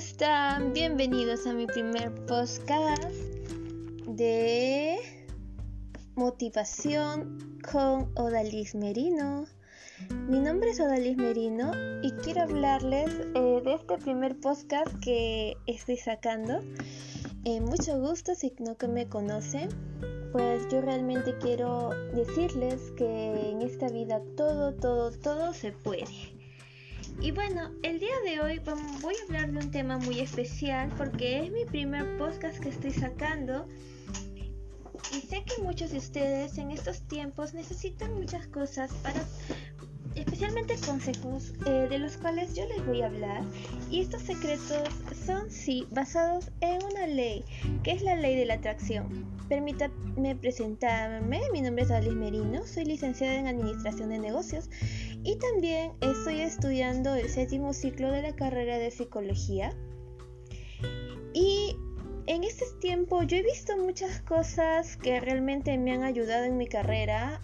están? Bienvenidos a mi primer podcast de motivación con Odalis Merino. Mi nombre es Odalis Merino y quiero hablarles eh, de este primer podcast que estoy sacando. Eh, mucho gusto si no que me conocen. Pues yo realmente quiero decirles que en esta vida todo, todo, todo se puede. Y bueno, el día de hoy voy a hablar de un tema muy especial porque es mi primer podcast que estoy sacando. Y sé que muchos de ustedes en estos tiempos necesitan muchas cosas para, especialmente consejos eh, de los cuales yo les voy a hablar. Y estos secretos son, sí, basados en una ley, que es la ley de la atracción. Permítanme presentarme, mi nombre es Alice Merino, soy licenciada en Administración de Negocios y también estoy estudiando el séptimo ciclo de la carrera de psicología. Y en este tiempo yo he visto muchas cosas que realmente me han ayudado en mi carrera,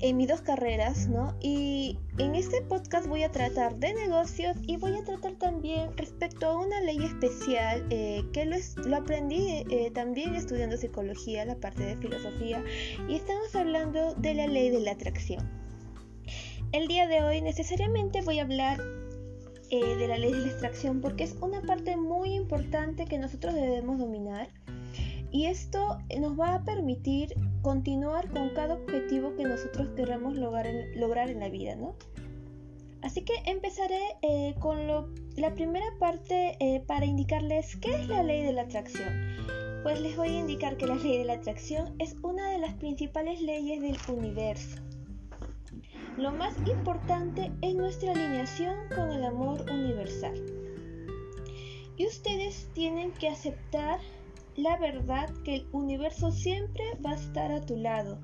en mis dos carreras, ¿no? Y en este podcast voy a tratar de negocios y voy a tratar también respecto a una ley especial eh, que lo, lo aprendí eh, también estudiando psicología, la parte de filosofía, y estamos hablando de la ley de la atracción. El día de hoy necesariamente voy a hablar eh, de la ley de la extracción porque es una parte muy importante que nosotros debemos dominar y esto nos va a permitir continuar con cada objetivo que nosotros queramos lograr en, lograr en la vida, ¿no? Así que empezaré eh, con la primera parte eh, para indicarles qué es la ley de la atracción. Pues les voy a indicar que la ley de la atracción es una de las principales leyes del universo. Lo más importante es nuestra alineación con el amor universal. Y ustedes tienen que aceptar la verdad que el universo siempre va a estar a tu lado,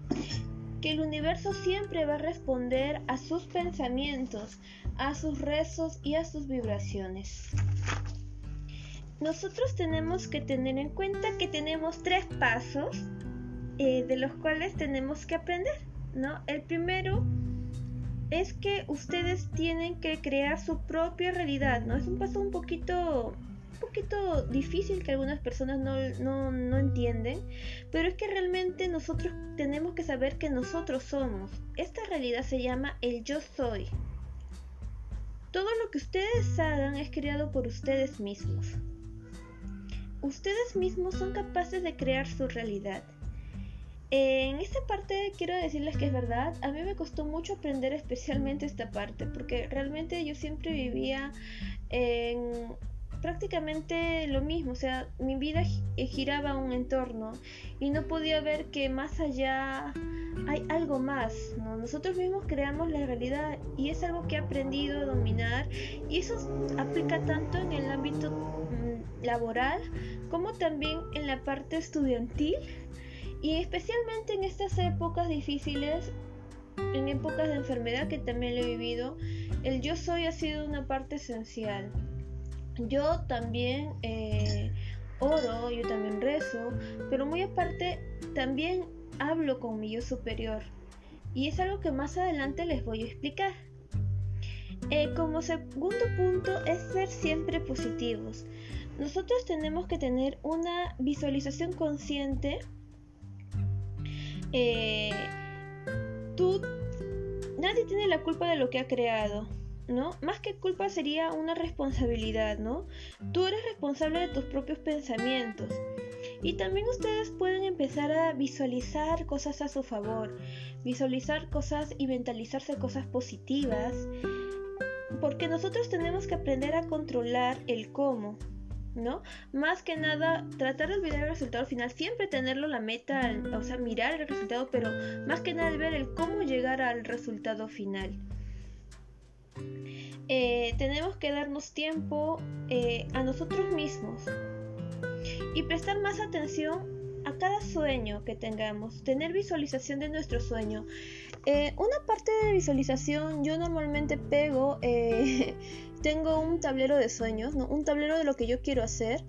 que el universo siempre va a responder a sus pensamientos, a sus rezos y a sus vibraciones. Nosotros tenemos que tener en cuenta que tenemos tres pasos eh, de los cuales tenemos que aprender, ¿no? El primero es que ustedes tienen que crear su propia realidad, ¿no? Es un paso un poquito poquito difícil que algunas personas no, no, entienden, pero es que realmente nosotros tenemos que saber que nosotros somos. Esta realidad se llama el yo soy. Todo lo que ustedes hagan es creado por ustedes mismos. Ustedes mismos son capaces de crear su realidad. En esta parte quiero decirles que es verdad, a mí me costó mucho aprender especialmente esta parte, porque realmente yo siempre vivía en prácticamente lo mismo, o sea, mi vida eh, giraba un entorno y no podía ver que más allá hay algo más, Nosotros mismos creamos la realidad y es algo que he aprendido a dominar y eso aplica tanto en el ámbito mm, laboral como también en la parte estudiantil y especialmente en estas épocas difíciles, en épocas de enfermedad que también he vivido, el yo soy ha sido una parte esencial. Yo también eh, oro, yo también rezo, pero muy aparte también hablo con mi yo superior. Y es algo que más adelante les voy a explicar. Eh, como segundo punto es ser siempre positivos. Nosotros tenemos que tener una visualización consciente eh, tú, nadie tiene la culpa de lo que ha creado, ¿no? Más que culpa sería una responsabilidad, ¿no? Tú eres responsable de tus propios pensamientos. Y también ustedes pueden empezar a visualizar cosas a su favor, visualizar cosas y mentalizarse cosas positivas, porque nosotros tenemos que aprender a controlar el cómo, ¿no? Más que nada, tratar de olvidar el resultado final, siempre tenerlo la meta, o sea, mirar el resultado, pero más que nada ver el cómo llegar al resultado final. Eh, tenemos que darnos tiempo eh, a nosotros mismos y prestar más atención a cada sueño que tengamos, tener visualización de nuestro sueño. Eh, una parte de visualización yo normalmente pego tengo un tablero de sueños, ¿no? un tablero de lo que yo quiero hacer,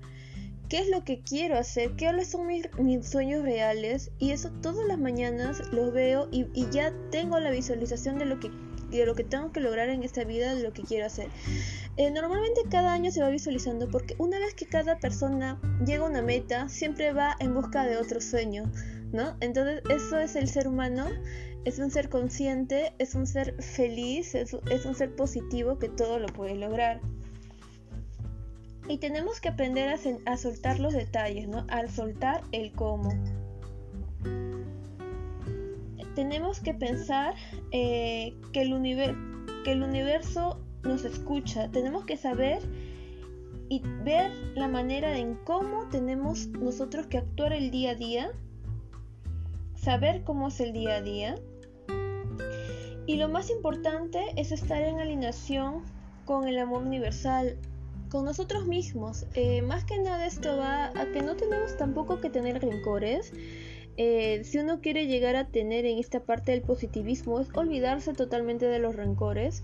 qué es lo que quiero hacer, qué son mis, sueños reales y eso todas las mañanas lo veo y, ya tengo la visualización de lo que de lo que tengo que lograr en esta vida, de lo que quiero hacer. Eh, normalmente cada año se va visualizando porque una vez que cada persona llega a una meta, siempre va en busca de otro sueño, ¿no? Entonces eso es el ser humano, es un ser consciente, es un ser feliz, es, es un ser positivo que todo lo puede lograr. Y tenemos que aprender a, soltar los detalles, ¿no? Al soltar el cómo. Tenemos que pensar eh, que, el universo nos escucha. Tenemos que saber y ver la manera en cómo tenemos nosotros que actuar el día a día. Saber cómo es el día a día. Y lo más importante es estar en alineación con el amor universal, con nosotros mismos. Eh, más que nada esto va a que no tenemos tampoco que tener rencores. Eh, si uno quiere llegar a tener en esta parte del positivismo es olvidarse totalmente de los rencores.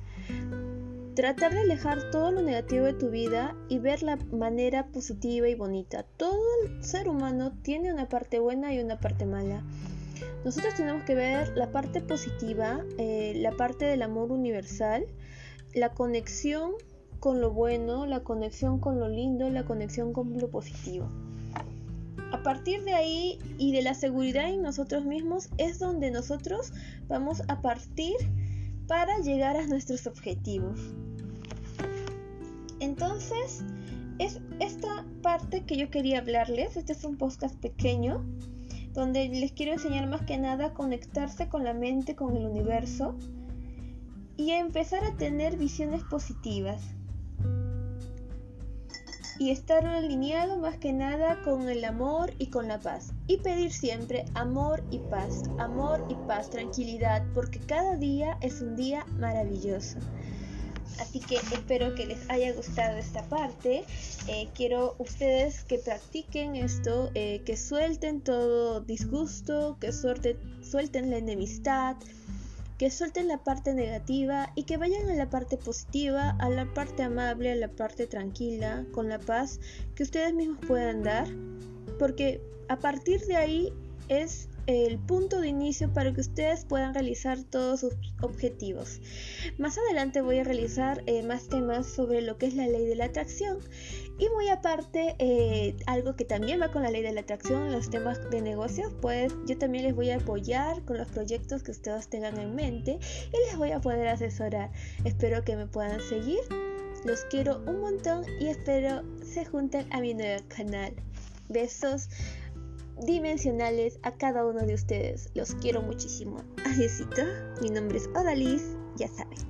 Tratar de alejar todo lo negativo de tu vida y ver la manera positiva y bonita. Todo el ser humano tiene una parte buena y una parte mala. Nosotros tenemos que ver la parte positiva, eh, la parte del amor universal, la conexión con lo bueno, la conexión con lo lindo, la conexión con lo positivo. A partir de ahí y de la seguridad en nosotros mismos es donde nosotros vamos a partir para llegar a nuestros objetivos. Entonces, es esta parte que yo quería hablarles. Este es un podcast pequeño donde les quiero enseñar más que nada a conectarse con la mente, con el universo y a empezar a tener visiones positivas y estar alineado más que nada con el amor y con la paz. Y pedir siempre amor y paz, amor y paz, tranquilidad, porque cada día es un día maravilloso. Así que espero que les haya gustado esta parte. Eh, quiero ustedes que practiquen esto, eh, que suelten todo disgusto, que suelten la enemistad, que suelten la parte negativa y que vayan a la parte positiva, a la parte amable, a la parte tranquila, con la paz que ustedes mismos puedan dar, porque a partir de ahí es el punto de inicio para que ustedes puedan realizar todos sus objetivos. Más adelante voy a realizar eh, más temas sobre lo que es la ley de la atracción y muy aparte eh, algo que también va con la ley de la atracción, los temas de negocios, pues yo también les voy a apoyar con los proyectos que ustedes tengan en mente y les voy a poder asesorar. Espero que me puedan seguir. Los quiero un montón y espero se junten a mi nuevo canal. Besos dimensionales a cada uno de ustedes. Los quiero muchísimo. Adiósito. Mi nombre es Odalis, ya saben.